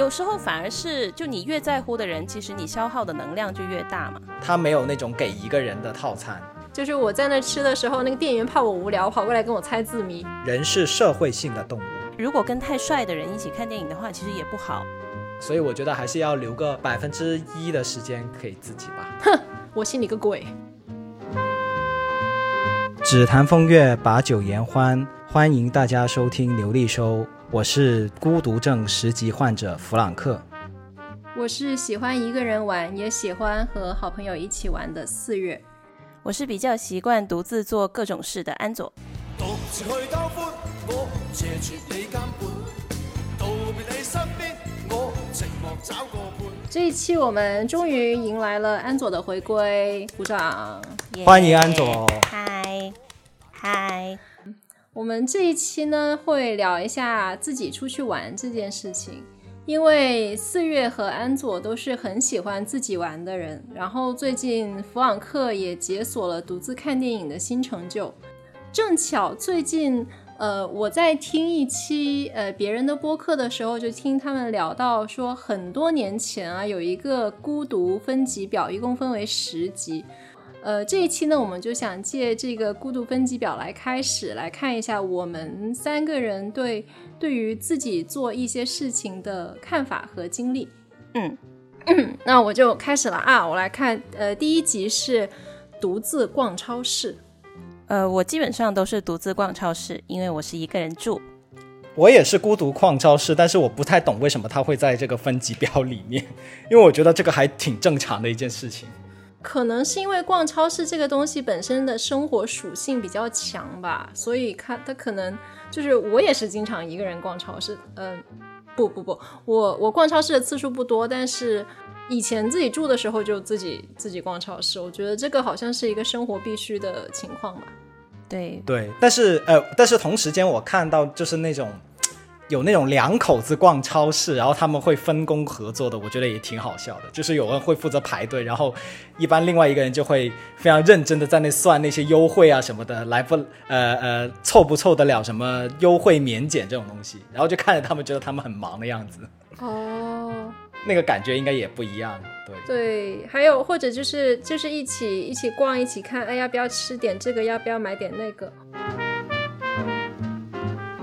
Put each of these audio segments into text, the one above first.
有时候反而是，就你越在乎的人，其实你消耗的能量就越大嘛。他没有那种给一个人的套餐。就是我在那吃的时候，那个店员怕我无聊，跑过来跟我猜字谜。人是社会性的动物，如果跟太帅的人一起看电影的话，其实也不好。所以我觉得还是要留个百分之一的时间给自己吧。哼，我信你个鬼！只谈风月，把酒言欢，欢迎大家收听刘丽收。我是孤独症十级患者弗朗克，我是喜欢一个人玩，也喜欢和好朋友一起玩的四月。我是比较习惯独自做各种事的安佐。这一期我们终于迎来了安佐的回归，鼓掌！欢迎安佐。嗨，嗨。我们这一期呢会聊一下自己出去玩这件事情。因为四月和安佐都是很喜欢自己玩的人，然后最近弗朗克也解锁了独自看电影的新成就。正巧最近，呃，我在听一期呃别人的播客的时候，就听他们聊到说，很多年前啊有一个孤独分级表，一共分为十级。呃，这一期呢，我们就想借这个孤独分级表来开始来看一下我们三个人对对于自己做一些事情的看法和经历。嗯，那我就开始了啊，我来看，呃，第一集是独自逛超市。呃，我基本上都是独自逛超市，因为我是一个人住。我也是孤独逛超市，但是我不太懂为什么它会在这个分级表里面，因为我觉得这个还挺正常的一件事情。可能是因为逛超市这个东西本身的生活属性比较强吧，所以看他可能就是我也是经常一个人逛超市。嗯，不不不，我我逛超市的次数不多，但是以前自己住的时候就自己自己逛超市。我觉得这个好像是一个生活必须的情况吧。对对，但是呃，但是同时间我看到就是那种。有那种两口子逛超市，然后他们会分工合作的，我觉得也挺好笑的。就是有人会负责排队，然后一般另外一个人就会非常认真的在那算那些优惠啊什么的，来不呃呃凑不凑得了什么优惠免减这种东西，然后就看着他们觉得他们很忙的样子。哦，那个感觉应该也不一样，对对。还有或者就是就是一起一起逛一起看，哎要不要吃点这个，要不要买点那个。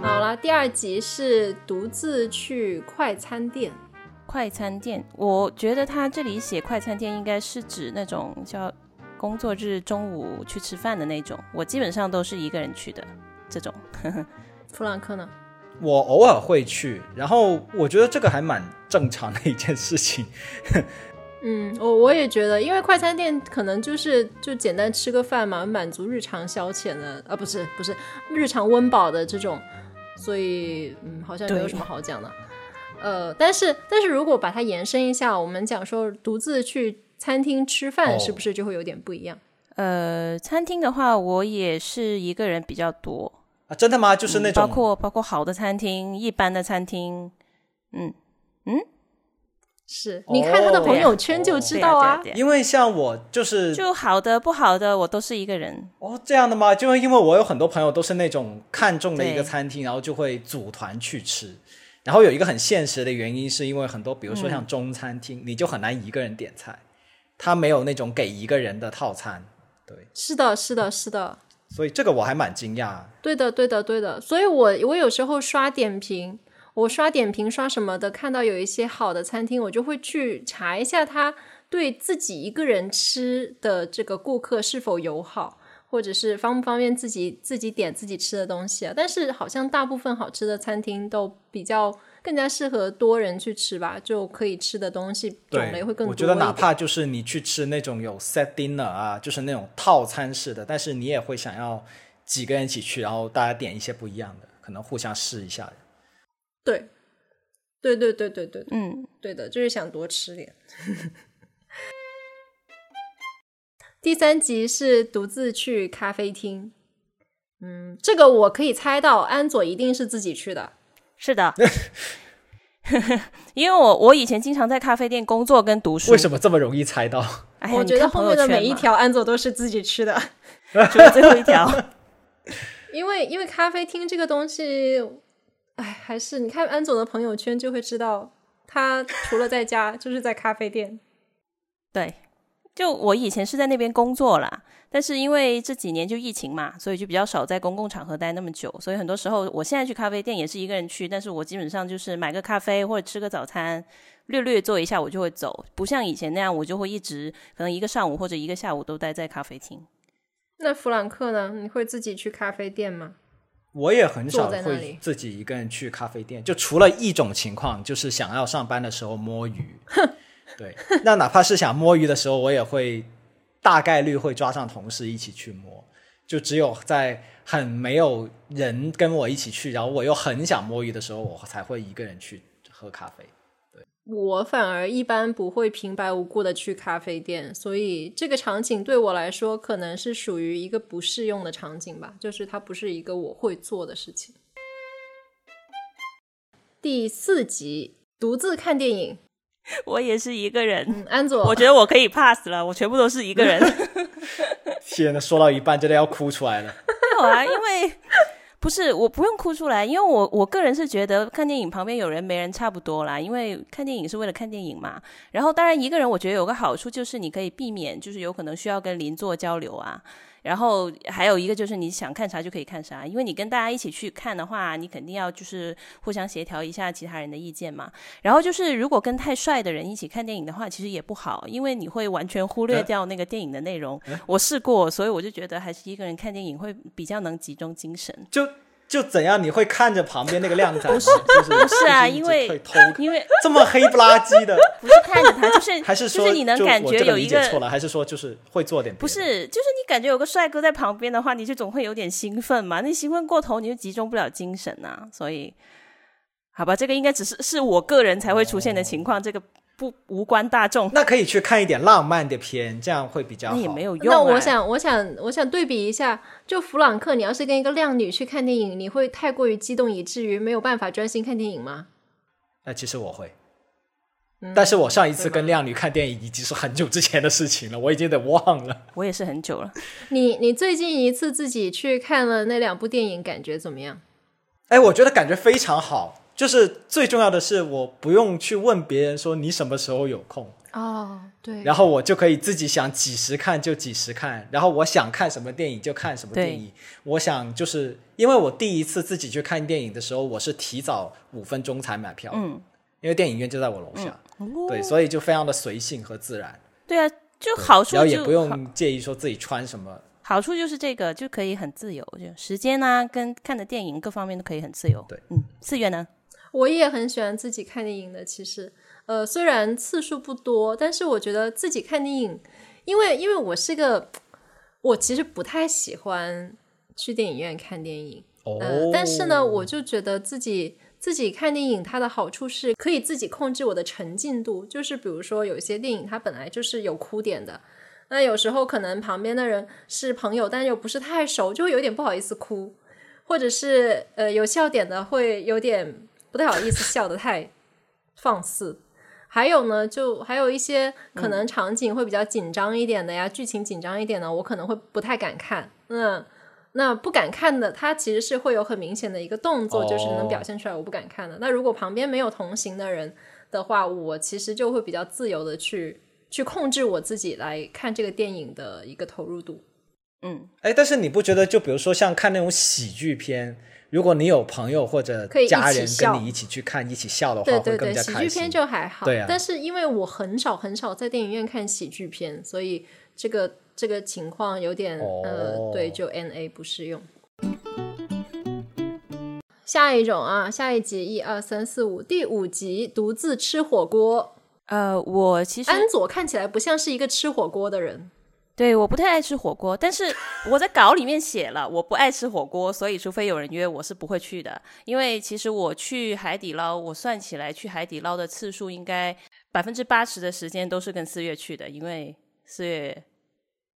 好了，第二集是独自去快餐店。快餐店，我觉得他这里写快餐店应该是指那种叫工作日中午去吃饭的那种。我基本上都是一个人去的这种。弗兰克呢？我偶尔会去，然后我觉得这个还蛮正常的一件事情。嗯，我我也觉得，因为快餐店可能就是就简单吃个饭嘛，满足日常消遣的啊，不是不是日常温饱的这种。所以，嗯，好像没有什么好讲的，呃，但是，但是如果把它延伸一下，我们讲说独自去餐厅吃饭，是不是就会有点不一样？呃，餐厅的话，我也是一个人比较多啊，真的吗？就是那种包括包括好的餐厅、一般的餐厅，嗯嗯。是，你看他的朋友圈就知道啊。因为像我就是，就好的不好的，我都是一个人。哦，这样的吗？就因为我有很多朋友都是那种看中了一个餐厅，然后就会组团去吃。然后有一个很现实的原因，是因为很多，比如说像中餐厅，你就很难一个人点菜，他没有那种给一个人的套餐。对，是的，是的，是的。所以这个我还蛮惊讶。对的，对的，对的。所以我我有时候刷点评。我刷点评刷什么的，看到有一些好的餐厅，我就会去查一下，他对自己一个人吃的这个顾客是否友好，或者是方不方便自己自己点自己吃的东西啊。但是好像大部分好吃的餐厅都比较更加适合多人去吃吧，就可以吃的东西种类会更多。我觉得哪怕就是你去吃那种有 set dinner 啊，就是那种套餐式的，但是你也会想要几个人一起去，然后大家点一些不一样的，可能互相试一下。对，对对对对对，嗯，对的，就是想多吃点。第三集是独自去咖啡厅，嗯，这个我可以猜到，安佐一定是自己去的，是的，因为我我以前经常在咖啡店工作跟读书。为什么这么容易猜到？哎我觉得后面的每一条安佐都是自己去的，除了最后一条，因为因为咖啡厅这个东西。哎，还是你看安总的朋友圈就会知道，他除了在家就是在咖啡店。对，就我以前是在那边工作啦，但是因为这几年就疫情嘛，所以就比较少在公共场合待那么久，所以很多时候我现在去咖啡店也是一个人去，但是我基本上就是买个咖啡或者吃个早餐，略略坐一下我就会走，不像以前那样我就会一直可能一个上午或者一个下午都待在咖啡厅。那弗朗克呢？你会自己去咖啡店吗？我也很少会自己一个人去咖啡店，就除了一种情况，就是想要上班的时候摸鱼。对，那哪怕是想摸鱼的时候，我也会大概率会抓上同事一起去摸。就只有在很没有人跟我一起去，然后我又很想摸鱼的时候，我才会一个人去喝咖啡。我反而一般不会平白无故的去咖啡店，所以这个场景对我来说可能是属于一个不适用的场景吧，就是它不是一个我会做的事情。第四集，独自看电影。我也是一个人，嗯，安佐，我觉得我可以 pass 了，我全部都是一个人。天呐，说到一半真的要哭出来了。没有啊，因为不是我不用哭出来，因为我我个人是觉得看电影旁边有人没人差不多啦，因为看电影是为了看电影嘛。然后当然一个人，我觉得有个好处就是你可以避免，就是有可能需要跟邻座交流啊。然后还有一个就是你想看啥就可以看啥，因为你跟大家一起去看的话，你肯定要就是互相协调一下其他人的意见嘛。然后就是如果跟太帅的人一起看电影的话，其实也不好，因为你会完全忽略掉那个电影的内容。我试过，所以我就觉得还是一个人看电影会比较能集中精神。就就怎样？你会看着旁边那个靓仔吗？不 是，不是啊，因为因为这么黑不拉几的，不是看着他，就是 还是说就是你能感觉有一个错了，还是说就是会做点？不是，就是你感觉有个帅哥在旁边的话，你就总会有点兴奋嘛。那兴奋过头，你就集中不了精神呐、所以，好吧，这个应该只是是我个人才会出现的情况，这个不无关大众，那可以去看一点浪漫的片，这样会比较好。那也没有用、啊。那我想，我想，我想对比一下，就弗朗克，你要是跟一个靓女去看电影，你会太过于激动，以至于没有办法专心看电影吗？那其实我会，嗯但是我上一次跟靓女看电影已经是很久之前的事情了，我已经得忘了。我也是很久了。你你最近一次自己去看了那两部电影，感觉怎么样？哎，我觉得感觉非常好，就是最重要的是我不用去问别人说你什么时候有空，哦，对。然后我就可以自己想几时看就几时看，然后我想看什么电影就看什么电影。我想就是因为我第一次自己去看电影的时候，我是提早五分钟才买票，嗯，因为电影院就在我楼下，对，所以就非常的随性和自然，对。啊，就好处就然后也不用介意说自己穿什么。好处就是这个就可以很自由，就时间啊跟看的电影各方面都可以很自由。对，嗯，四月呢？我也很喜欢自己看电影的。其实，呃，虽然次数不多，但是我觉得自己看电影，因为因为我是个，我其实不太喜欢去电影院看电影。哦，呃，但是呢，我就觉得自己自己看电影，它的好处是可以自己控制我的沉浸度。就是比如说，有些电影它本来就是有哭点的，那有时候可能旁边的人是朋友，但又不是太熟，就会有点不好意思哭，或者是呃有笑点的会有点不太好意思 笑得太放肆。还有呢，就还有一些可能场景会比较紧张一点的呀，剧情紧张一点的，我可能会不太敢看。嗯，那不敢看的，它其实是会有很明显的一个动作，就是能表现出来我不敢看的。那如果旁边没有同行的人的话，我其实就会比较自由的去去控制我自己来看这个电影的一个投入度。嗯，哎，但是你不觉得，就比如说像看那种喜剧片，如果你有朋友或者家人跟你一起去看，一起笑的话，对对对，会更加开心。喜剧片就还好。对啊但是因为我很少很少在电影院看喜剧片，所以这个这个情况有点、哦呃，对，就 N A 不适用。下一种啊，下一集一二三四五，第五集独自吃火锅。呃，我其实安佐看起来不像是一个吃火锅的人。对我不太爱吃火锅，但是我在稿里面写了我不爱吃火锅，所以除非有人约我是不会去的。因为其实我去海底捞，我算起来去海底捞的次数应该百分之八十的时间都是跟四月去的，因为四月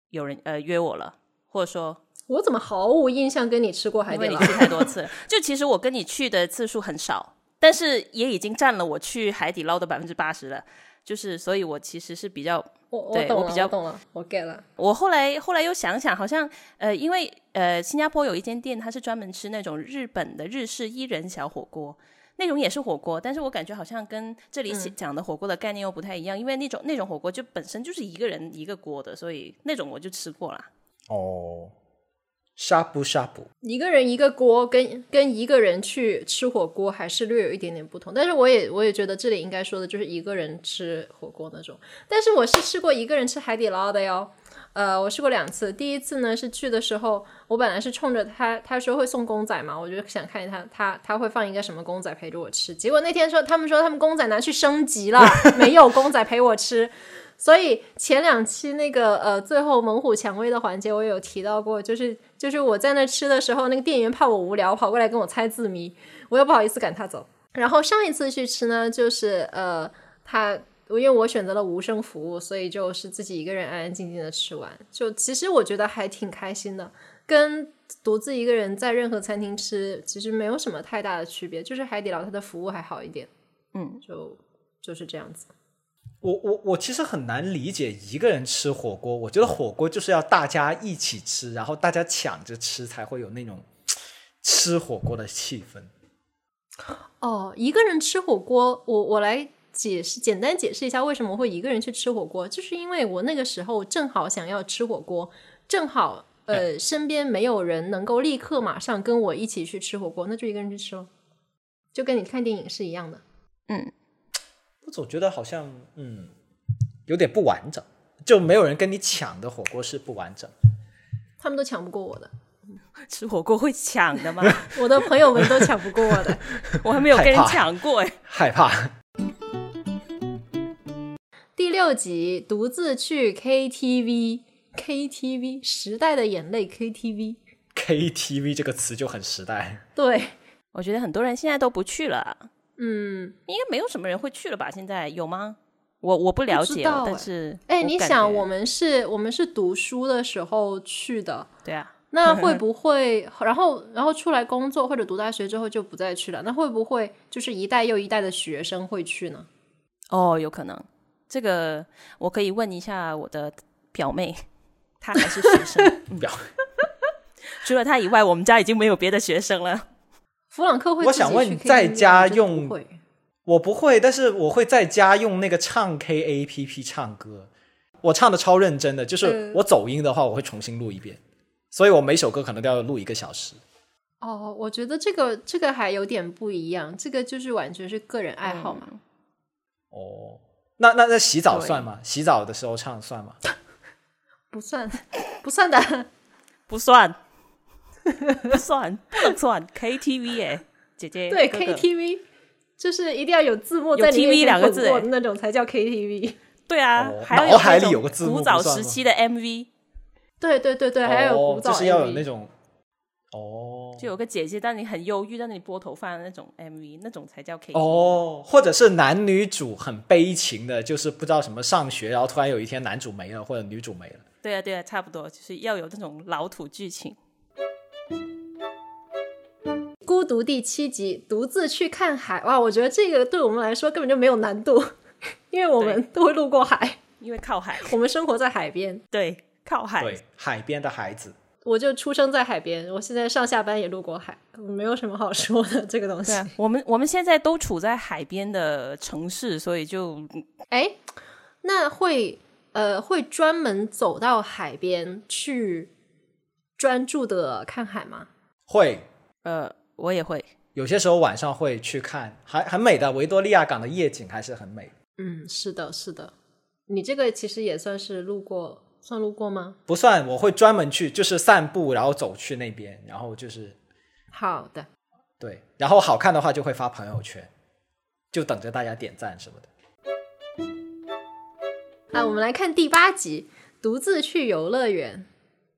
有人呃约我了，或者说我怎么毫无印象跟你吃过海底捞？因为你去太多次，就其实我跟你去的次数很少，但是也已经占了我去海底捞的百分之八十了。就是，所以我其实是比较我我懂我比较懂了，我 get 了。我后来后来又想想，好像呃，因为呃，新加坡有一间店，它是专门吃那种日本的日式伊人小火锅，那种也是火锅，但是我感觉好像跟这里嗯讲的火锅的概念又不太一样，因为那种那种火锅就本身就是一个人一个锅的，所以那种我就吃过啦。哦，呷哺呷哺，一个人一个锅跟跟一个人去吃火锅还是略有一点点不同，但是我也我也觉得这里应该说的就是一个人吃火锅那种，但是我是吃过一个人吃海底捞的哟。呃，我试过两次。第一次呢是去的时候，我本来是冲着他，他说会送公仔嘛，我就想看他他他会放一个什么公仔陪着我吃。结果那天说他们说他们公仔拿去升级了，没有公仔陪我吃。所以前两期那个呃最后猛虎蔷薇的环节，我也有提到过，就是就是我在那吃的时候，那个店员怕我无聊，跑过来跟我猜字谜，我又不好意思赶他走。然后上一次去吃呢，就是呃他因为我选择了无声服务，所以就是自己一个人安安静静的吃完。就其实我觉得还挺开心的，跟独自一个人在任何餐厅吃其实没有什么太大的区别，就是海底捞它的服务还好一点。嗯，就就是这样子。我我我其实很难理解一个人吃火锅，我觉得火锅就是要大家一起吃，然后大家抢着吃，才会有那种吃火锅的气氛。哦，一个人吃火锅，我我来解释，简单解释一下为什么会一个人去吃火锅，就是因为我那个时候正好想要吃火锅，正好呃身边没有人能够立刻马上跟我一起去吃火锅，那就一个人去吃咯，就跟你看电影是一样的。嗯，我总觉得好像嗯有点不完整，就没有人跟你抢的火锅是不完整。他们都抢不过我的，吃火锅会抢的吗？我的朋友们都抢不过我的。我还没有跟人抢过哎。害怕第六集独自去 KTV，KTV 时代的眼泪 KTV，KTV 这个词就很时代。对，我觉得很多人现在都不去了，嗯，应该没有什么人会去了吧？现在有吗？我我不了解但是哎，你想，我们是我们是读书的时候去的，对啊，那会 不会，然后然后出来工作或者读大学之后就不再去了？那会不会就是一代又一代的学生会去呢？哦，有可能，这个我可以问一下我的表妹，她还是学生。嗯表 除了她以外，我们家已经没有别的学生了。弗朗克会我想问在家用不我不会，但是我会在家用那个唱 K A P P 唱歌，我唱的超认真的，就是嗯我走音的话，我会重新录一遍，所以我每首歌可能都要录一个小时。哦，我觉得这个这个还有点不一样，这个就是完全是个人爱好嘛。哦，那那那洗澡算吗？洗澡的时候唱算吗？不算，不算的。不算，不算，不能算 KTV 哎，姐姐对哥哥 KTV，就是一定要有字幕有在你 TV 面两个字那种才叫 KTV。对啊，哦还要脑海里有个字幕古早时期的 MV，对对对对，还有哦古早就是要有那种哦就有个姐姐在你很忧郁，在那里拨头发的那种 MV，那种才叫 KTV。哦，或者是男女主很悲情的，就是不知道什么上学，然后突然有一天男主没了或者女主没了。对啊，对啊，差不多，就是要有那种老土剧情。孤独第七集，独自去看海。哇，我觉得这个对我们来说根本就没有难度，因为我们都会路过海，因为靠海，我们生活在海边。对，靠海，对，海边的孩子。我就出生在海边，我现在上下班也路过海，没有什么好说的这个东西对。啊，我们我们现在都处在海边的城市，所以就哎，那会呃会专门走到海边去专注的看海吗？会呃，我也会。有些时候晚上会去看，还很美的维多利亚港的夜景还是很美。嗯，是的，是的。你这个其实也算是路过，算路过吗？不算，我会专门去，就是散步，然后走去那边，然后就是好的，对，然后好看的话就会发朋友圈，就等着大家点赞什么的。啊，我们来看第八集，独自去游乐园。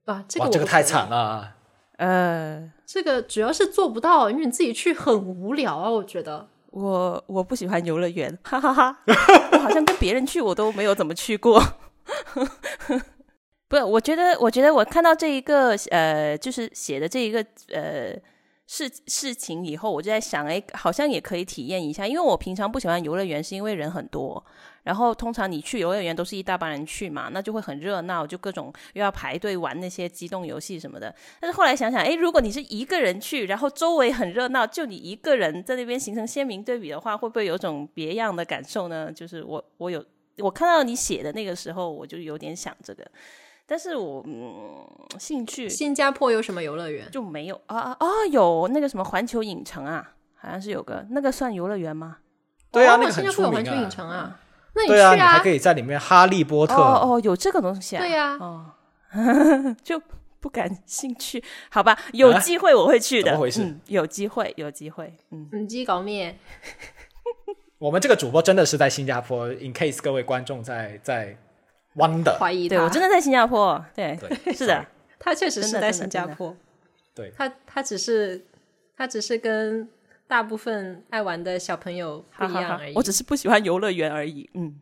哇，这个哇，这个太惨了。呃，这个主要是做不到，因为你自己去很无聊啊，我觉得。我我不喜欢游乐园，哈哈哈我好像跟别人去，我都没有怎么去过。不，我觉得，我觉得我看到这一个呃，就是写的这一个呃事事情以后，我就在想，哎，好像也可以体验一下，因为我平常不喜欢游乐园，是因为人很多，然后通常你去游乐园都是一大帮人去嘛，那就会很热闹，就各种又要排队玩那些机动游戏什么的。但是后来想想，诶，如果你是一个人去，然后周围很热闹，就你一个人在那边形成鲜明对比的话，会不会有种别样的感受呢？就是我我有我看到你写的那个时候，我就有点想这个，但是我嗯兴趣新加坡有什么游乐园？就没有啊啊啊！有那个什么环球影城啊，好像是有个那个算游乐园吗？对啊，哦那个很出新加坡有环名球影城啊。啊，那你对啊，去你还可以在里面哈利波特。哦哦，有这个东西啊？对呀哦，就不感兴趣，好吧？有啊机会我会去的。怎么回事嗯，有机会，有机会。嗯，唔知搞咩？我们这个主播真的是在新加坡，in case 各位观众在在 wonder，怀疑他，对我真的在新加坡。对，对 是的。他确实是在新加坡。对他他只是他只是跟大部分爱玩的小朋友不一样而已。，我只是不喜欢游乐园而已。嗯，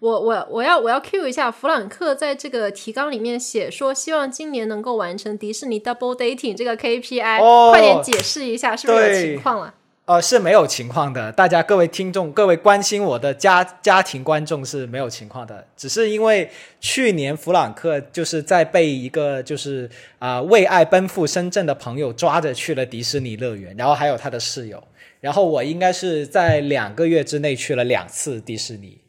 我我我要我要 cue 一下弗朗克在这个提纲里面写说，希望今年能够完成迪士尼 double dating 这个 KPI，、哦快点解释一下是不是有情况了？呃，是没有情况的。大家各位听众，各位关心我的家家庭观众是没有情况的，只是因为去年弗朗克就是在被一个就是啊、为爱奔赴深圳的朋友抓着去了迪士尼乐园，然后还有他的室友，然后我应该是在两个月之内去了两次迪士尼，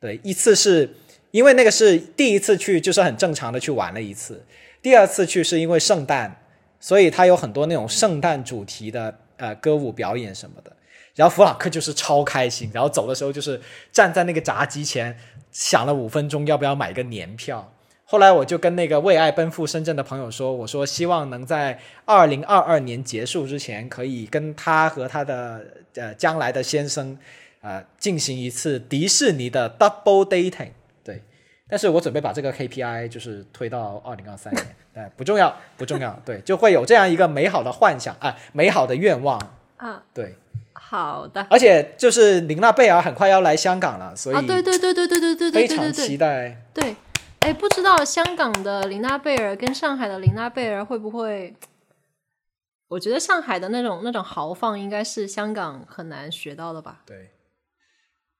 对，一次是因为那个是第一次去，就是很正常的去玩了一次，第二次去是因为圣诞，所以它有很多那种圣诞主题的呃歌舞表演什么的。然后弗朗克就是超开心，然后走的时候就是站在那个闸机前想了五分钟要不要买个年票。后来我就跟那个为爱奔赴深圳的朋友说，我说希望能在二零二二年结束之前，可以跟他和他的呃将来的先生呃进行一次迪士尼的 double dating。对，但是我准备把这个 KPI 就是推到二零二三年，哎，不重要，不重要，对，就会有这样一个美好的幻想啊、哎，美好的愿望啊，对，好的，而且就是玲娜贝尔很快要来香港了，所以对对对对对对对对，非常期待，对，哎，不知道香港的玲娜贝尔跟上海的玲娜贝尔会不会？我觉得上海的那种那种豪放，应该是香港很难学到的吧？对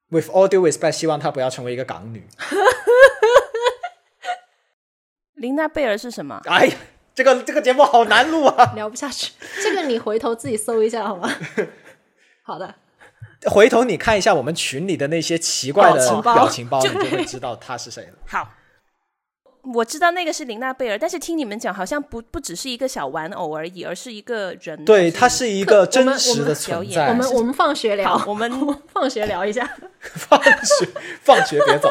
，With all due respect，希望她不要成为一个港女。琳娜贝尔是什么？哎呀，这个这个节目好难录啊！聊不下去，这个你回头自己搜一下好吗？好的，回头你看一下我们群里的那些奇怪的表情包表情包，你就会知道他是谁了。好，我知道那个是琳娜贝尔，但是听你们讲，好像不不只是一个小玩偶而已，而是一个人。对，他是一个真实的表存演在。我们我们放学聊好，，我们放学聊一下。放学放学别走。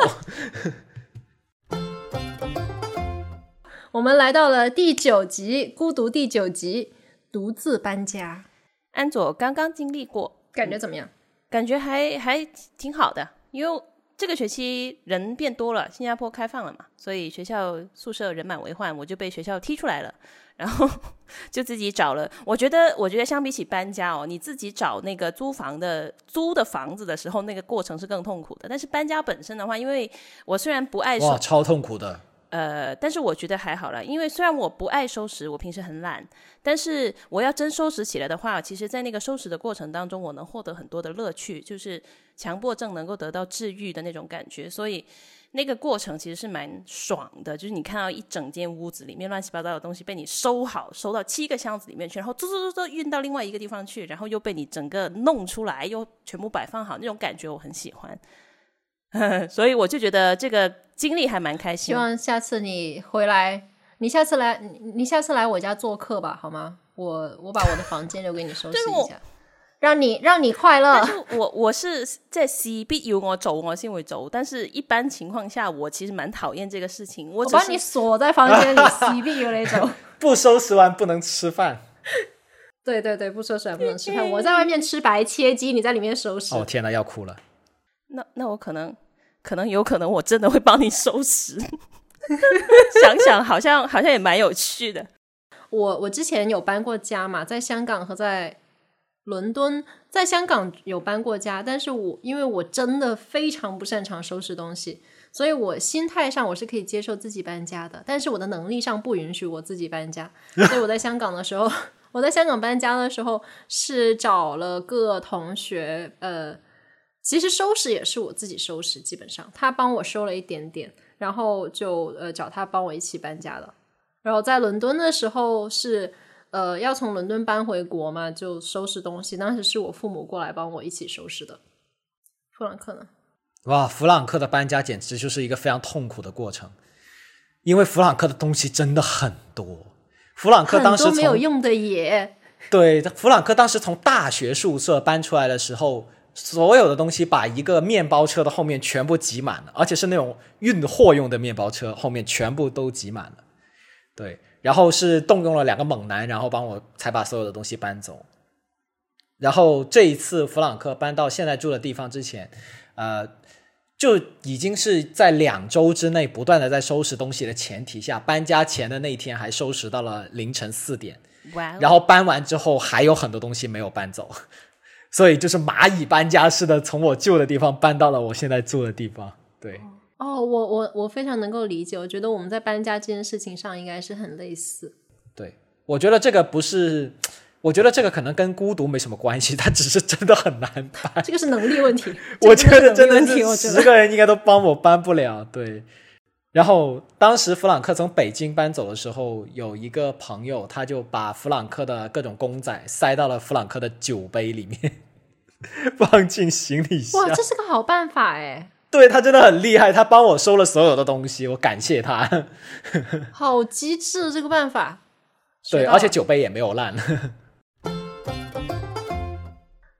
我们来到了第九集，孤独第九集，独自搬家，安佐刚刚经历过，感觉怎么样？感觉还还挺好的，因为这个学期人变多了，新加坡开放了嘛，所以学校宿舍人满为患，我就被学校踢出来了，然后就自己找了。我觉得，我觉得相比起搬家哦，你自己找那个租房的租的房子的时候，那个过程是更痛苦的。但是搬家本身的话，因为我虽然不爱收哇，超痛苦的。呃，但是我觉得还好啦，因为虽然我不爱收拾，我平时很懒，但是我要真收拾起来的话，其实，在那个收拾的过程当中，我能获得很多的乐趣，就是强迫症能够得到治愈的那种感觉，所以那个过程其实是蛮爽的，就是你看到一整间屋子里面乱七八糟的东西被你收好，收到七个箱子里面去，然后嗖嗖嗖嗖运到另外一个地方去，然后又被你整个弄出来，又全部摆放好，那种感觉我很喜欢。所以我就觉得这个经历还蛮开心。希望下次你回来，你下次来，你你下次来我家做客吧，好吗？我我把我的房间留给你收拾一下，让你让你快乐但。是我我是在事必要我走，我先会走。但是一般情况下，我其实蛮讨厌这个事情。我我把你锁在房间里，C B 有那种。不收拾完不能吃饭。对对对，不收拾完不能吃饭。我在外面吃白切鸡，你在里面收拾。哦天哪，要哭了。那那我可能可能有可能我真的会帮你收拾。想想好像好像也蛮有趣的。我我之前有搬过家嘛，在香港和在伦敦，在香港有搬过家，但是我因为我真的非常不擅长收拾东西，所以我心态上我是可以接受自己搬家的，但是我的能力上不允许我自己搬家，所以我在香港的时候，我在香港搬家的时候是找了个同学，呃。其实收拾也是我自己收拾，基本上他帮我收了一点点，然后就呃找他帮我一起搬家了。然后在伦敦的时候是呃要从伦敦搬回国嘛，就收拾东西。当时是我父母过来帮我一起收拾的。弗朗克呢？哇，弗朗克的搬家简直就是一个非常痛苦的过程，因为弗朗克的东西真的很多。弗朗克当时没有用的也，对弗朗克当时从大学宿舍搬出来的时候，所有的东西把一个面包车的后面全部挤满了，而且是那种运货用的面包车，后面全部都挤满了。对，然后是动用了两个猛男，然后帮我才把所有的东西搬走。然后这一次弗朗克搬到现在住的地方之前，呃，就已经是在两周之内不断的在收拾东西的前提下，搬家前的那一天还收拾到了凌晨四点。然后搬完之后还有很多东西没有搬走，所以就是蚂蚁搬家似的，从我旧的地方搬到了我现在住的地方。对，哦，我我我非常能够理解，我觉得我们在搬家这件事情上应该是很类似。对，我觉得这个不是，我觉得这个可能跟孤独没什么关系，它只是真的很难搬。这个是能力问题，我觉得真的是十个人应该都帮我搬不了。对，然后当时弗朗克从北京搬走的时候，有一个朋友他就把弗朗克的各种公仔塞到了弗朗克的酒杯里面，放进行李箱。哇，这是个好办法哎，对他真的很厉害，他帮我收了所有的东西，我感谢他。好机智这个办法。对，而且酒杯也没有烂。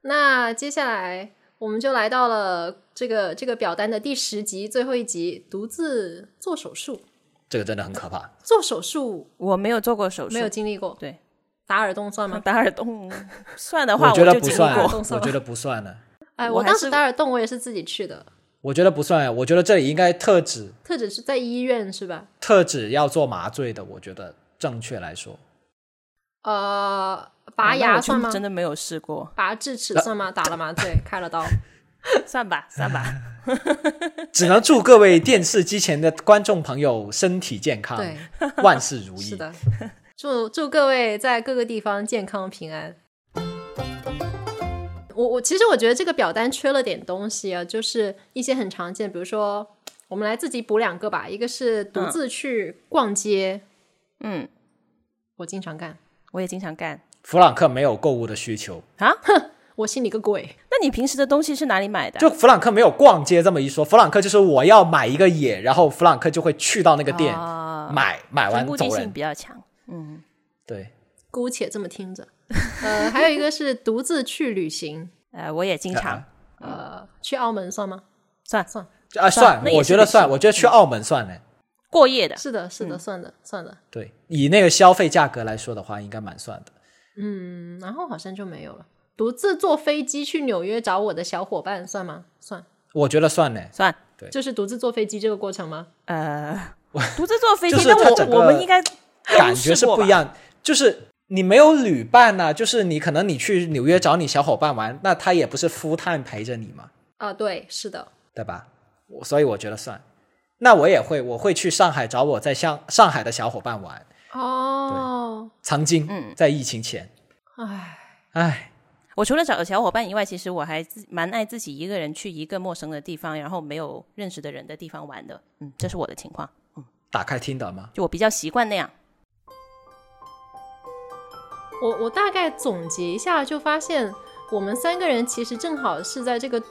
那接下来我们就来到了这个这个表单的第十集最后一集，独自做手术。这个真的很可怕。做手术我没有做过手术，没有经历过，对，打耳洞算吗？打耳洞 算的话，我觉得不算，我觉得不算呢。哎，我当时打耳洞我也是自己去的，我觉得不算，我觉得这里应该特指特指是在医院是吧？特指要做麻醉的。我觉得正确来说，呃，拔牙算吗？真的没有试过，拔智齿算吗？打了麻醉，开了刀。算吧，算吧。只能祝各位电视机前的观众朋友身体健康，对，万事如意。是的，祝祝各位在各个地方健康平安。我我其实我觉得这个表单缺了点东西啊，就是一些很常见，比如说我们来自己补两个吧，一个是独自去逛街，嗯，我经常干，我也经常干弗朗克没有购物的需求，啊。哼我信你个鬼！那你平时的东西是哪里买的？就弗朗克没有逛街这么一说，弗朗克就是我要买一个野，然后弗朗克就会去到那个店、啊买，买完目的性。比较强。嗯，对，姑且这么听着。呃，还有一个是独自去旅行，呃，我也经常啊呃，去澳门算吗？算算，啊，算我觉得算，我觉得去澳门算呢。过夜的。是的，是的，算的，算的。对，以那个消费价格来说的话，应该蛮算的。嗯，然后好像就没有了。独自坐飞机去纽约找我的小伙伴算吗？算，我觉得算呢。算对就是独自坐飞机这个过程吗？呃，独自坐飞机，就是那我我们应该感觉是不一。样，就是你没有旅伴呐、就是你可能你去纽约找你小伙伴玩，那他也不是 full time 陪着你嘛，啊，对，是的。对吧？我所以我觉得算。那我也会，我会去上海找我在上上海的小伙伴玩。哦，曾经，嗯在疫情前，唉，唉，我除了找小伙伴以外，其实我还自蛮爱自己一个人去一个陌生的地方，然后没有认识的人的地方玩的。嗯，这是我的情况，嗯打开听的吗？就我比较习惯那样。我我大概总结一下，就发现我们三个人其实正好是在这个，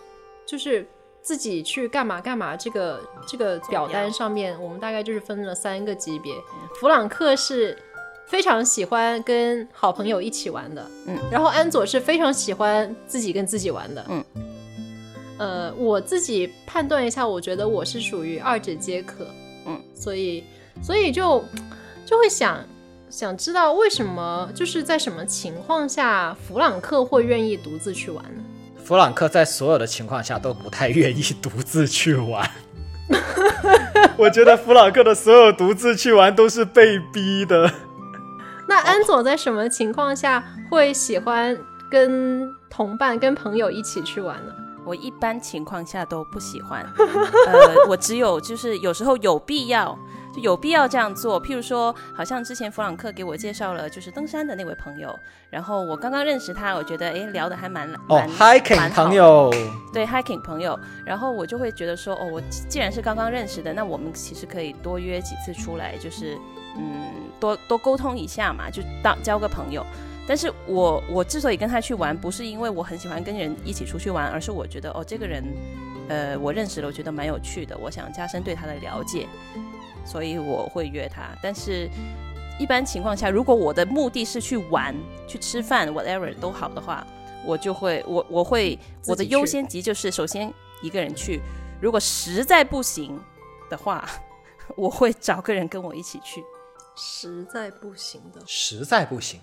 就是自己去干嘛干嘛这个这个表单上面，我们大概就是分了三个级别。弗朗克是非常喜欢跟好朋友一起玩的，嗯，然后安佐是非常喜欢自己跟自己玩的，嗯。呃，我自己判断一下，我觉得我是属于二者皆可，嗯，所以所以就就会想想知道为什么，就是在什么情况下弗朗克会愿意独自去玩呢？弗朗克在所有的情况下都不太愿意独自去玩。我觉得弗朗克的所有独自去玩都是被逼的。那安佐在什么情况下会喜欢跟同伴、跟朋友一起去玩呢？我一般情况下都不喜欢，呃，我只有就是有时候有必要，就有必要这样做。譬如说，好像之前弗朗克给我介绍了就是登山的那位朋友，然后我刚刚认识他，我觉得哎聊的还蛮哦蛮，hiking 蛮朋友，对 hiking 朋友，然后我就会觉得说，哦，我既然是刚刚认识的，那我们其实可以多约几次出来，就是嗯，多多沟通一下嘛，就当交个朋友。但是我我之所以跟他去玩，不是因为我很喜欢跟人一起出去玩，而是我觉得哦，这个人，呃，我认识了，我觉得蛮有趣的，我想加深对他的了解，所以我会约他。但是，一般情况下，如果我的目的是去玩、去吃饭，whatever 都好的话，我就会我我会我的优先级就是首先一个人去，如果实在不行的话，我会找个人跟我一起去。实在不行的，实在不行，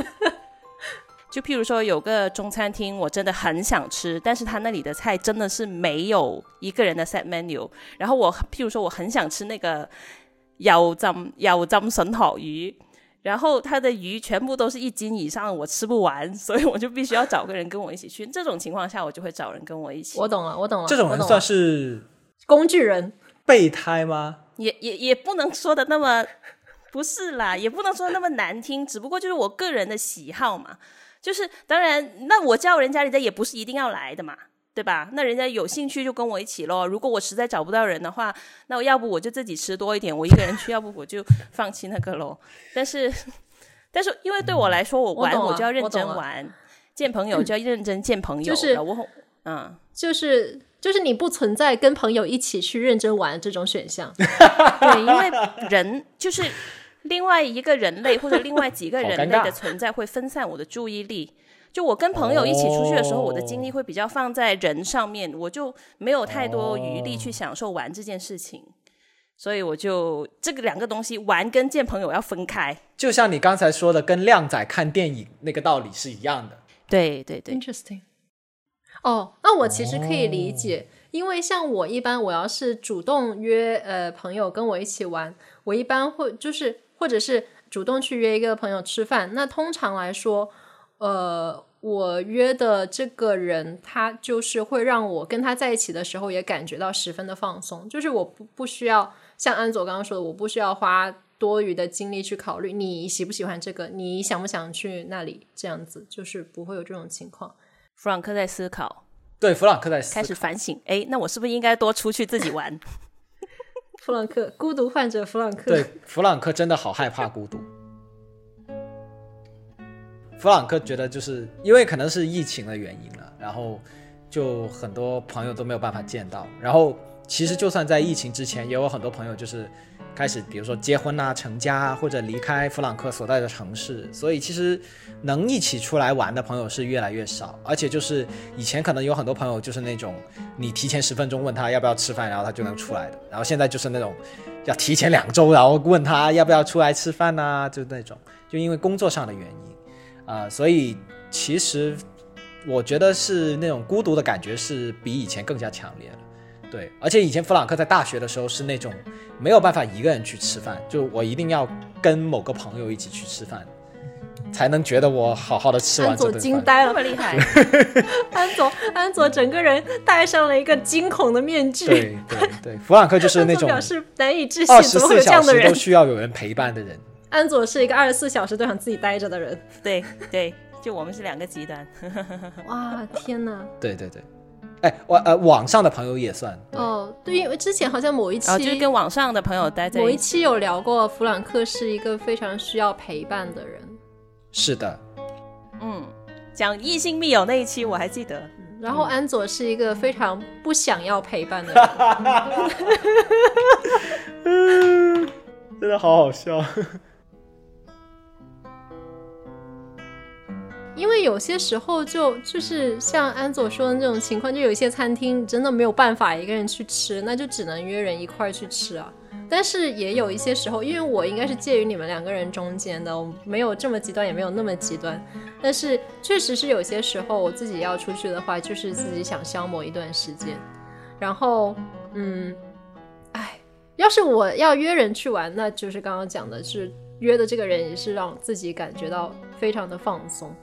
就譬如说有个中餐厅，我真的很想吃，但是他那里的菜真的是没有一个人的 set menu。然后我譬如说我很想吃那个油浸油浸笋河鱼，然后他的鱼全部都是一斤以上，我吃不完，所以我就必须要找个人跟我一起去。这种情况下，我就会找人跟我一起。我懂了，我懂了，这种人算是工具人。备胎吗？也也也不能说的那么不是啦，也不能说那么难听，只不过就是我个人的喜好嘛。就是当然，那我叫人家，人家也不是一定要来的嘛，对吧？那人家有兴趣就跟我一起咯。如果我实在找不到人的话，那我要不我就自己吃多一点，我一个人去；要不我就放弃那个咯。但是，但是因为对我来说，我玩我就要认真玩，见朋友就要认真见朋友。就是我嗯。就是就是你不存在跟朋友一起去认真玩这种选项，对，因为人就是另外一个人类或者另外几个人 类的存在会分散我的注意力。就我跟朋友一起出去的时候，哦我的精力会比较放在人上面，我就没有太多余力去享受玩这件事情。所以我就这个两个东西，玩跟见朋友要分开。就像你刚才说的，跟靓仔看电影那个道理是一样的。对对对，Interesting。哦，那我其实可以理解，因为像我一般，我要是主动约呃朋友跟我一起玩，我一般会就是或者是主动去约一个朋友吃饭，那通常来说，呃，我约的这个人，他就是会让我跟他在一起的时候也感觉到十分的放松，就是我不不需要像安佐刚刚说的，我不需要花多余的精力去考虑你喜不喜欢这个，你想不想去那里，这样子就是不会有这种情况。弗朗克在思考，对，弗朗克在思开始反省，哎，那我是不是应该多出去自己玩？弗朗克，孤独患者弗朗克。对，弗朗克真的好害怕孤独。弗朗克觉得，就是因为可能是疫情的原因了，然后就很多朋友都没有办法见到。然后其实就算在疫情之前，也有很多朋友就是开始，比如说结婚啊、成家啊，或者离开弗朗克所在的城市。所以其实能一起出来玩的朋友是越来越少。而且就是以前可能有很多朋友就是那种你提前十分钟问他要不要吃饭，然后他就能出来的。然后现在就是那种要提前两周，然后问他要不要出来吃饭呐、就那种，就因为工作上的原因，啊、所以其实我觉得是那种孤独的感觉是比以前更加强烈了。对，而且以前弗朗克在大学的时候是那种没有办法一个人去吃饭，就我一定要跟某个朋友一起去吃饭，才能觉得我好好的吃完安佐这顿饭。惊呆了，这么厉害，安佐安佐整个人戴上了一个惊恐的面具。对对对，弗朗克就是那 种表示难以置信，怎么会十四小有这样的人时都？需要有人陪伴的人。安佐是一个二十四小时都想自己待着的人。对对，就我们是两个极端。哇，天哪！对对对，哎，我呃网上的朋友也算。哦，对，因为之前好像某一期就是跟网上的朋友待在某一起。一期有聊过，弗朗克是一个非常需要陪伴的人。是的，嗯，讲异性密友那一期我还记得。然后安佐是一个非常不想要陪伴的人。真的好好笑。因为有些时候就就是像安佐说的那种情况，就有一些餐厅真的没有办法一个人去吃，那就只能约人一块儿去吃啊。但是也有一些时候，因为我应该是介于你们两个人中间的，我没有这么极端，也没有那么极端。但是确实是有些时候我自己要出去的话，就是自己想消磨一段时间。然后，嗯，哎，要是我要约人去玩，那就是刚刚讲的是约的这个人也是让自己感觉到非常的放松。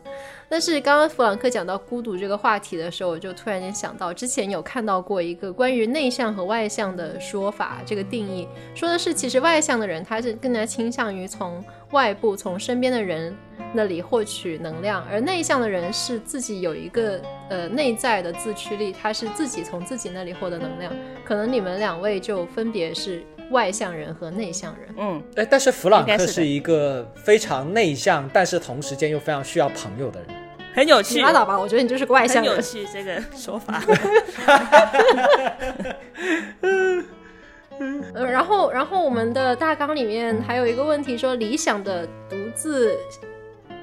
但是刚刚弗兰克讲到孤独这个话题的时候，我就突然间想到，之前有看到过一个关于内向和外向的说法，这个定义说的是，其实外向的人他是更加倾向于从外部、从身边的人那里获取能量，而内向的人是自己有一个呃内在的自驱力，他是自己从自己那里获得能量。可能你们两位就分别是外向人和内向人。嗯，哎，但是弗朗克是一个非常内向，但是同时间又非常需要朋友的人。很有趣，拉倒吧，我觉得你就是个外向人。很有趣这个说法。呃，然后，然后我们的大纲里面还有一个问题说，理想的独自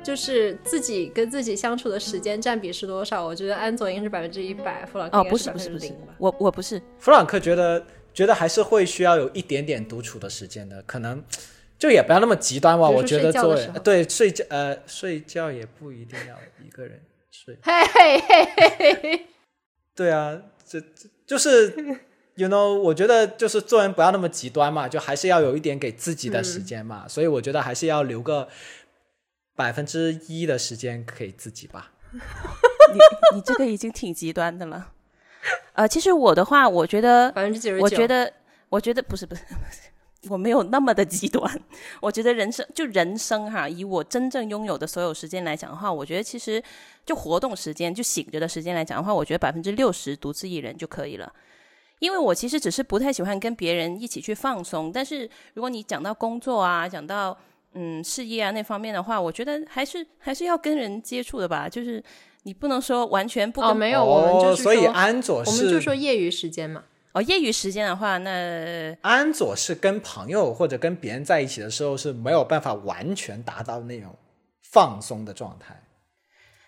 就是自己跟自己相处的时间占比是多少？我觉得安佐应该是百分之一百，弗朗克哦，不是不是不是。我我不是，弗朗克觉得觉得还是会需要有一点点独处的时间的，可能 就也不要那么极端吧。我觉得作为睡觉的时候对睡觉呃睡觉也不一定要一个人睡。嘿嘿嘿嘿嘿，对啊，这这就是，you know，我觉得就是做人不要那么极端嘛，就还是要有一点给自己的时间嘛。所以我觉得还是要留个百分之一的时间给自己吧。你你这个已经挺极端的了。呃，其实我的话，我觉得百分之九十九。我觉得，我觉得不是不是，我没有那么的极端。我觉得人生就人生哈，以我真正拥有的所有时间来讲的话，我觉得其实就活动时间，就醒着的时间来讲的话，我觉得百分之六十独自一人就可以了。因为我其实只是不太喜欢跟别人一起去放松，但是如果你讲到工作啊，讲到嗯事业啊那方面的话，我觉得还是还是要跟人接触的吧，就是你不能说完全不跟哦，没有，我们就是所以说，安佐是我们就是说业余时间嘛。哦业余时间的话，那安佐是跟朋友或者跟别人在一起的时候是没有办法完全达到那种放松的状态。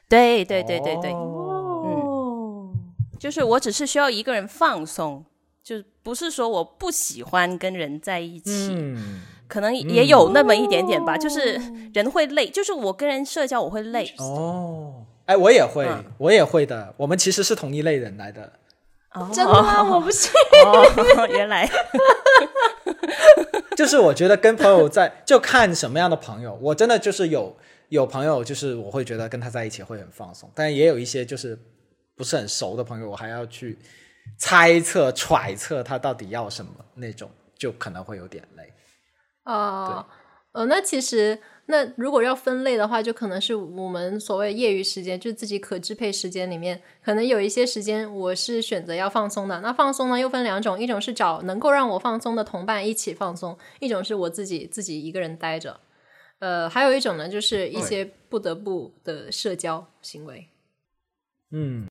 对对对对对，哦就是我只是需要一个人放松，就不是说我不喜欢跟人在一起，嗯，可能也有那么一点点吧。就是人会累，就是我跟人社交我会累。哦，哎，我也会，嗯我也会的。我们其实是同一类人来的。哦真的吗？我不信。哦，原来 就是我觉得跟朋友在，就看什么样的朋友。我真的就是有有朋友，就是我会觉得跟他在一起会很放松，但也有一些就是不是很熟的朋友，我还要去猜测、揣测他到底要什么那种，就可能会有点累。哦，呃，那其实那如果要分类的话，就可能是我们所谓业余时间，就是自己可支配时间里面，可能有一些时间我是选择要放松的。那放松呢又分两种，一种是找能够让我放松的同伴一起放松，一种是我自己自己一个人待着。呃，还有一种呢，就是一些不得不的社交行为。嗯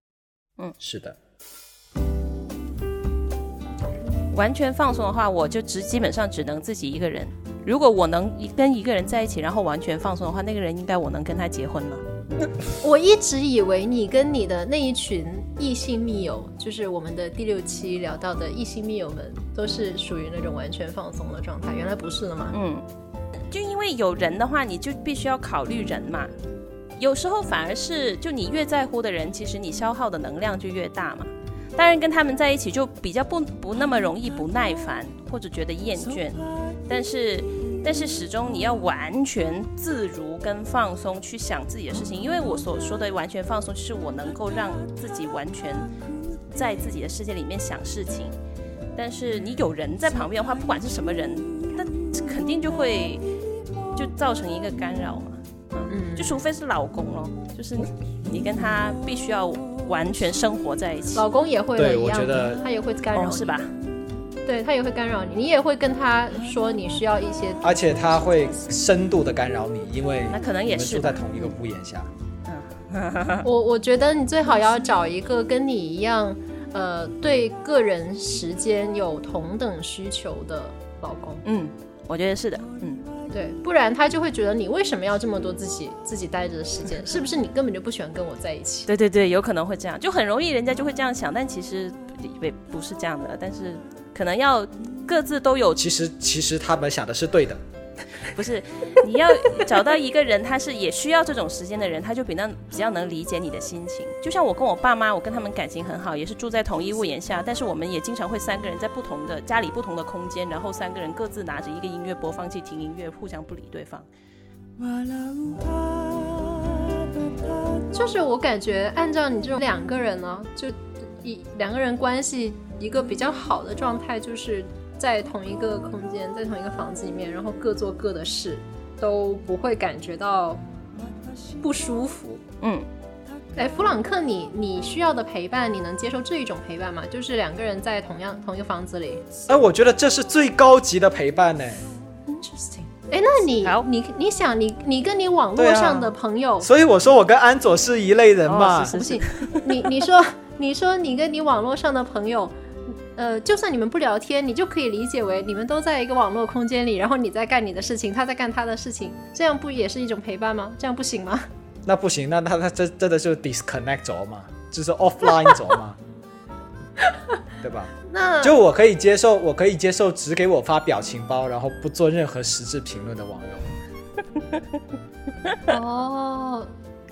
嗯，是的。完全放松的话，我就只基本上只能自己一个人。如果我能一跟一个人在一起，然后完全放松的话，那个人应该我能跟他结婚了。我一直以为你跟你的那一群异性密友，就是我们的第六期聊到的异性密友们，都是属于那种完全放松的状态。原来不是的嘛？嗯，就因为有人的话，你就必须要考虑人嘛。有时候反而是，就你越在乎的人，其实你消耗的能量就越大嘛。当然，跟他们在一起就比较不不那么容易不耐烦或者觉得厌倦，但是但是始终你要完全自如跟放松去想自己的事情，因为我所说的完全放松，就是我能够让自己完全在自己的世界里面想事情。但是你有人在旁边的话，不管是什么人，那肯定就会就造成一个干扰嘛。嗯就除非是老公咯，就是你跟他必须要完全生活在一起，老公也会一样我觉得他也会干扰，哦，是吧？？对他也会干扰你，你也会跟他说你需要一些而且他会深度的干扰你，因为那可能也是吧在同一个屋檐下。我我觉得你最好要找一个跟你一样，呃，对个人时间有同等需求的老公，嗯，我觉得是的，嗯，对，不然他就会觉得你为什么要这么多自己自己待着的时间？是不是你根本就不喜欢跟我在一起？对对对，有可能会这样，就很容易人家就会这样想，但其实也不不是这样的，但是可能要各自都有，其实其实他们想的是对的，不是，你要找到一个人，他是也需要这种时间的人，他就比那比较能理解你的心情。就像我跟我爸妈，我跟他们感情很好，也是住在同一屋檐下，但是我们也经常会三个人在不同的家里不同的空间，然后三个人各自拿着一个音乐播放器听音乐，互相不理对方。就是我感觉，按照你这种两个人呢，就一两个人关系一个比较好的状态，就是在同一个空间，在同一个房子里面，然后各做各的事，都不会感觉到不舒服。嗯，哎，弗朗克，你你需要的陪伴，你能接受这一种陪伴吗？就是两个人在同样同一个房子里。哎，我觉得这是最高级的陪伴呢。Interesting。哎，那你好你你想，你你跟你网络上的朋友，所以我说我跟安佐是一类人嘛。哦是不信，你你说你说你跟你网络上的朋友，呃，就算你们不聊天，你就可以理解为你们都在一个网络空间里，然后你在干你的事情，他在干他的事情，这样不也是一种陪伴吗？这样不行吗？那不行，那那他这真的就 disconnect 走嘛，就是 offline 走嘛，对吧？那就我可以接受，我可以接受只给我发表情包，然后不做任何实质评论的网友。哦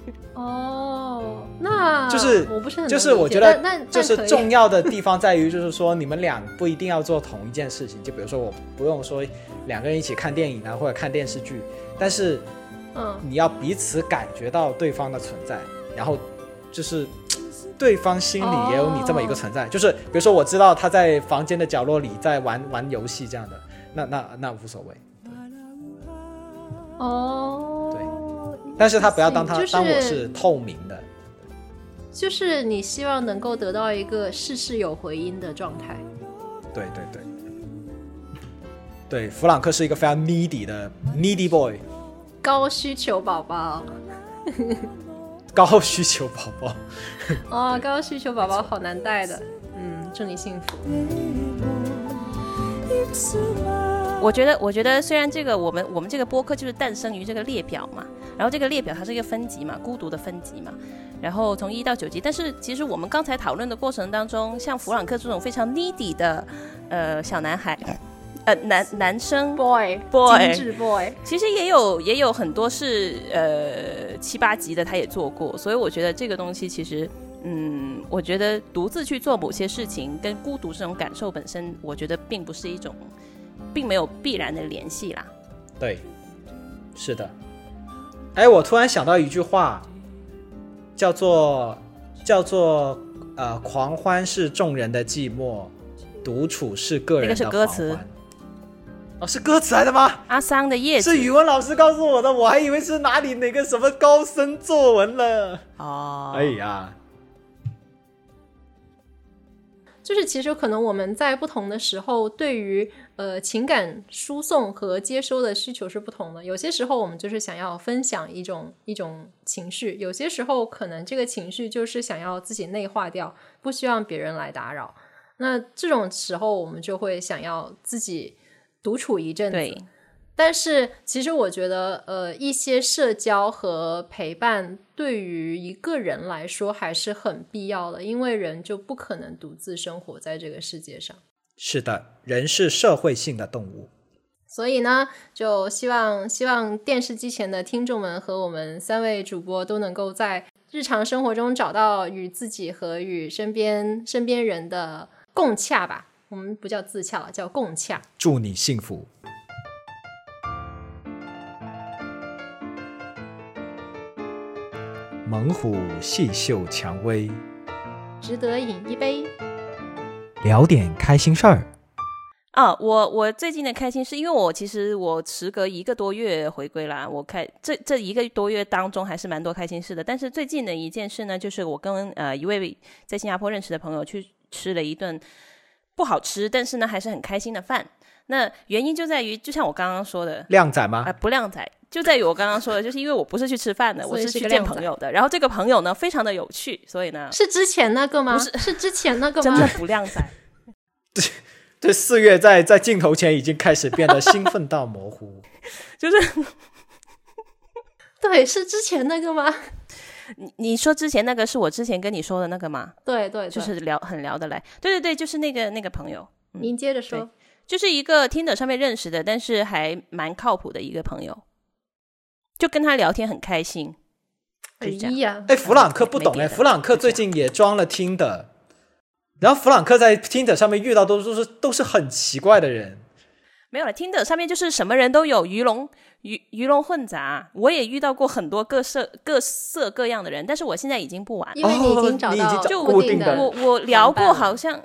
哦，那就是我不是很就是我觉得但但就是重要的地方在于，就是说你们俩不一定要做同一件事情。就比如说，我不用说两个人一起看电影啊，或者看电视剧，但是嗯你要彼此感觉到对方的存在，然后就是对方心里也有你这么一个存在。就是比如说，我知道他在房间的角落里在玩玩游戏这样的，那那那无所谓。哦，但是他不要当他、就是当我是透明的。就是你希望能够得到一个事事有回音的状态。对对对，对，弗朗克是一个非常 needy 的 needy boy，高需求宝宝高需求宝宝。哦，高需求宝宝好难带的。嗯，祝你幸福。我觉得，我觉得虽然这个我们我们这个播客就是诞生于这个列表嘛，然后这个列表它是一个分级嘛，孤独的分级嘛，然后从一到九级，但是其实我们刚才讨论的过程当中，像弗朗克这种非常 needy 的呃小男孩，呃男男生 boy Boy 精致 boy，其实也有也有很多是呃七八级的，他也做过，所以我觉得这个东西其实，嗯，我觉得独自去做某些事情跟孤独这种感受本身，我觉得并不是一种，并没有必然的联系啦。对，是的。哎，我突然想到一句话，叫做叫做呃，狂欢是众人的寂寞，独处是个人的那个是歌词。哦，是歌词来的吗？阿桑的叶子是语文老师告诉我的，我还以为是哪里哪个什么高深作文了。哦，哎呀，就是其实可能我们在不同的时候，对于呃情感输送和接收的需求是不同的。有些时候我们就是想要分享一种一种情绪，有些时候可能这个情绪就是想要自己内化掉，不希望别人来打扰。那这种时候，我们就会想要自己独处一阵子。对，但是其实我觉得，呃，一些社交和陪伴对于一个人来说还是很必要的，因为人就不可能独自生活在这个世界上。是的，人是社会性的动物。所以呢，就希望希望电视机前的听众们和我们三位主播都能够在日常生活中找到与自己和与身边身边人的共洽吧。我们不叫自洽了，叫共洽。祝你幸福。猛虎细嗅蔷薇，值得饮一杯。聊点开心事儿。啊，我我最近的开心是因为我其实我时隔一个多月回归啦，我开这这一个多月当中还是蛮多开心事的。但是最近的一件事呢，就是我跟呃一位在新加坡认识的朋友去吃了一顿不好吃，但是呢还是很开心的饭。那原因就在于，就像我刚刚说的，靓仔吗？啊、不靓仔，就在于我刚刚说的，就是因为我不是去吃饭的，我是去见朋友的。然后这个朋友呢，非常的有趣，所以呢，是之前那个吗？不是是之前那个吗真？的不靓仔。对这四月在在镜头前已经开始变得兴奋到模糊。就是 对，是之前那个吗？你你说之前那个是我之前跟你说的那个吗？对对，对就是聊很聊得来。对对对，就是那个那个朋友。您接着说。就是一个听的上面认识的，但是还蛮靠谱的一个朋友，就跟他聊天很开心。哎呀，哎，弗朗克不懂哎，弗朗克最近也装了听的，然后弗朗克在听的上面遇到都都是都是很奇怪的人。没有了，听的上面就是什么人都有，鱼龙鱼鱼龙混杂。我也遇到过很多各色各色各样的人，但是我现在已经不玩了。因为你已哦经找到就固定的我我聊过，好像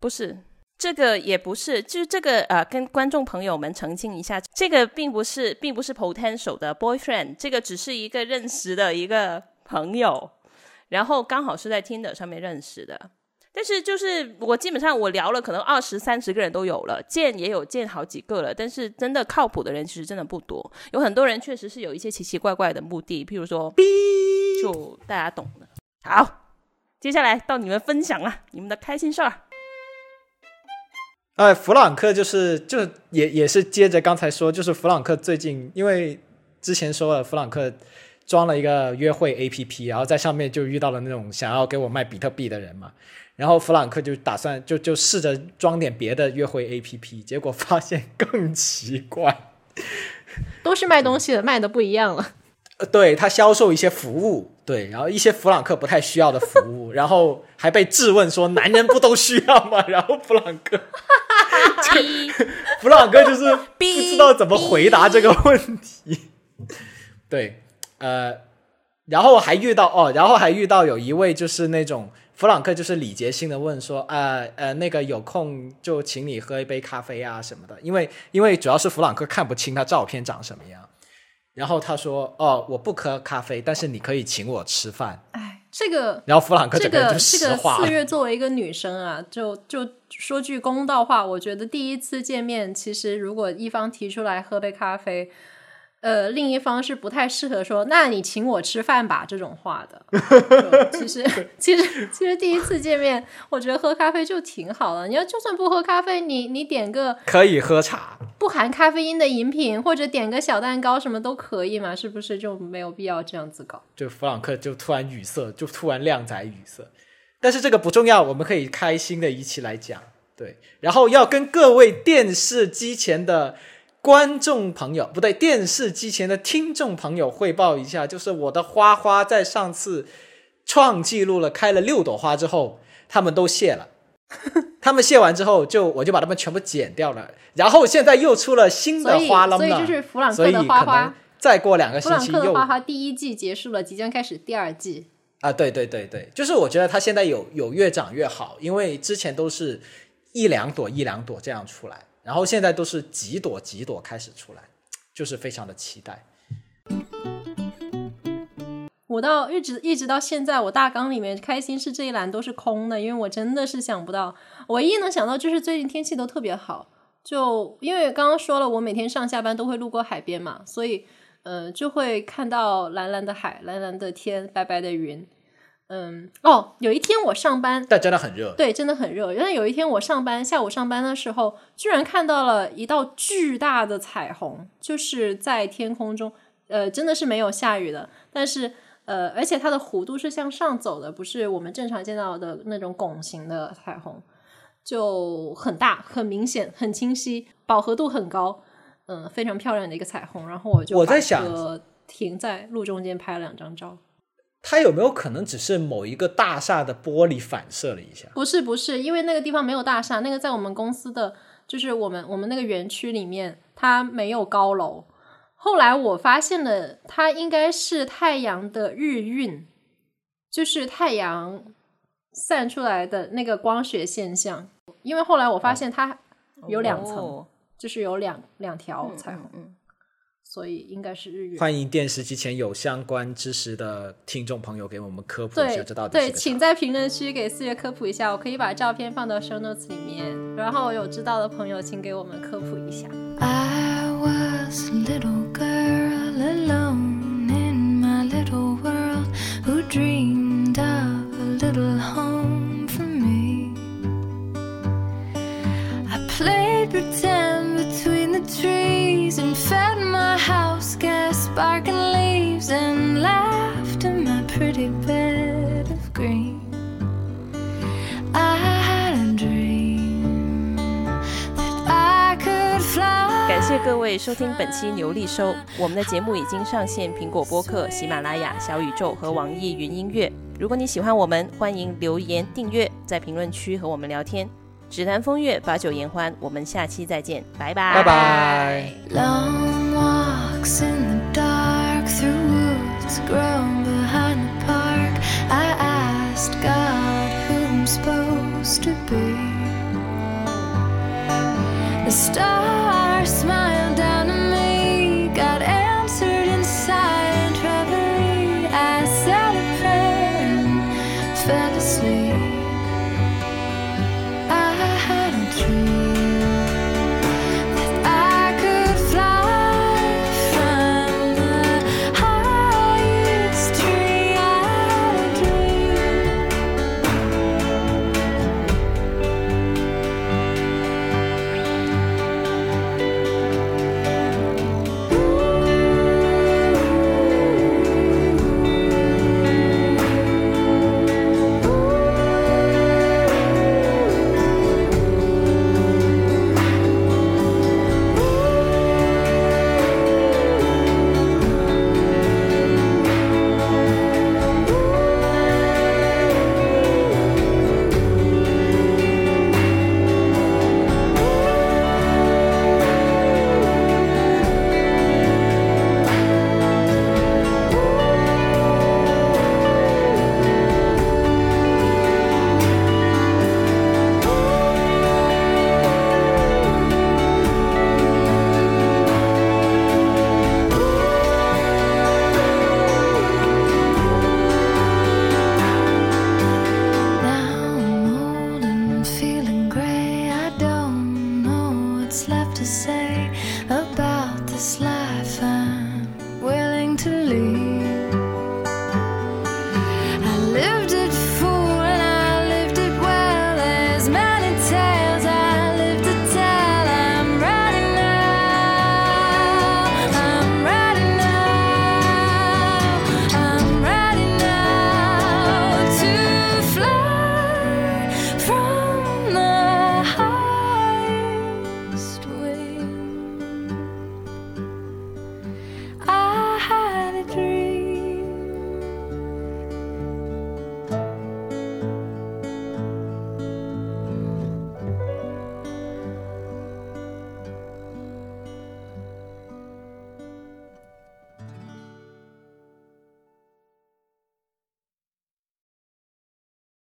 不是这个，也不是，就是这个呃，跟观众朋友们澄清一下，这个并不是，并不是 potential 的 boyfriend，这个只是一个认识的一个朋友，然后刚好是在 Tinder 上面认识的。但是就是我基本上我聊了可能二十三十个人都有了，见也有见好几个了，但是真的靠谱的人其实真的不多，有很多人确实是有一些奇奇怪怪的目的，譬如说，就大家懂的。好，接下来到你们分享了你们的开心事儿。哎，弗朗克就是就也也是接着刚才说，就是弗朗克最近因为之前说了，弗朗克装了一个约会 APP，然后在上面就遇到了那种想要给我卖比特币的人嘛，然后弗朗克就打算就就试着装点别的约会 APP，结果发现 更奇怪。都是卖东西的，卖的不一样了。呃，对他销售一些服务，对，然后一些弗朗克不太需要的服务，然后还被质问说男人不都需要吗？然后弗朗克，逼弗朗克就是不知道怎么回答这个问题。对，呃，然后还遇到哦，然后还遇到有一位就是那种弗朗克，就是礼节性的问说，呃呃，那个有空就请你喝一杯咖啡啊什么的，因为因为主要是弗朗克看不清他照片长什么样。然后他说：“哦，我不喝咖啡，但是你可以请我吃饭。哎，这个”然后弗朗克这个这个。四月作为一个女生啊，就就说句公道话，我觉得第一次见面，其实如果一方提出来喝杯咖啡，呃，另一方是不太适合说“那你请我吃饭吧”这种话的。其实其实其实第一次见面，我觉得喝咖啡就挺好了。你要就算不喝咖啡，你你点个可以喝茶，不含咖啡因的饮品，或者点个小蛋糕，什么都可以嘛？是不是就没有必要这样子搞？就弗朗克就突然语塞，就突然靓仔语塞。但是这个不重要，我们可以开心的一起来讲。对，然后要跟各位电视机前的观众朋友，不对，电视机前的听众朋友汇报一下，就是我的花花在上次创纪录了，开了六朵花之后，他们都谢了。他们卸完之后，就我就把它们全部剪掉了，然后现在又出了新的花了呢，所以就是弗朗克的花花。再过两个星期又克的花花第一季结束了，即将开始第二季。啊，对对对对，就是我觉得它现在有有越长越好，因为之前都是一两朵一两朵这样出来，然后现在都是几朵几朵开始出来，就是非常的期待。我到一直一直到现在，我大纲里面开心是这一栏都是空的，因为我真的是想不到，唯一能想到就是最近天气都特别好，就因为刚刚说了，我每天上下班都会路过海边嘛，所以呃就会看到蓝蓝的海、蓝蓝的天、白白的云。嗯，哦，有一天我上班，但真的很热，对，真的很热。因为有一天我上班，下午上班的时候，居然看到了一道巨大的彩虹，就是在天空中，呃，真的是没有下雨的，但是呃，而且它的弧度是向上走的，不是我们正常见到的那种拱形的彩虹，就很大、很明显、很清晰，饱和度很高，嗯、非常漂亮的一个彩虹。然后我就我在想车停在路中间拍了两张照。它有没有可能只是某一个大厦的玻璃反射了一下？不是不是，因为那个地方没有大厦，那个在我们公司的就是我们我们那个园区里面，它没有高楼。后来我发现了，它应该是太阳的日晕，就是太阳散出来的那个光学现象。因为后来我发现它有两层，哦就是有两两条嗯彩虹，嗯嗯所以应该是日晕。欢迎电视机前有相关知识的听众朋友给我们科普一对下，这到底是对，请在评论区给四月科普一下，我可以把照片放到 show notes 里面，然后有知道的朋友请给我们科普一下。I was a little girl alone in my little world who dreamed of a little home for me. I played pretend between the trees and fed my house gas sparking leaves and laughed 谢各位收听本期《牛力收》，我们的节目已经上线苹果播客、喜马拉雅、小宇宙和网易云音乐。如果你喜欢我们，欢迎留言订阅，在评论区和我们聊天。只谈风月，把酒言欢。我们下期再见，拜拜。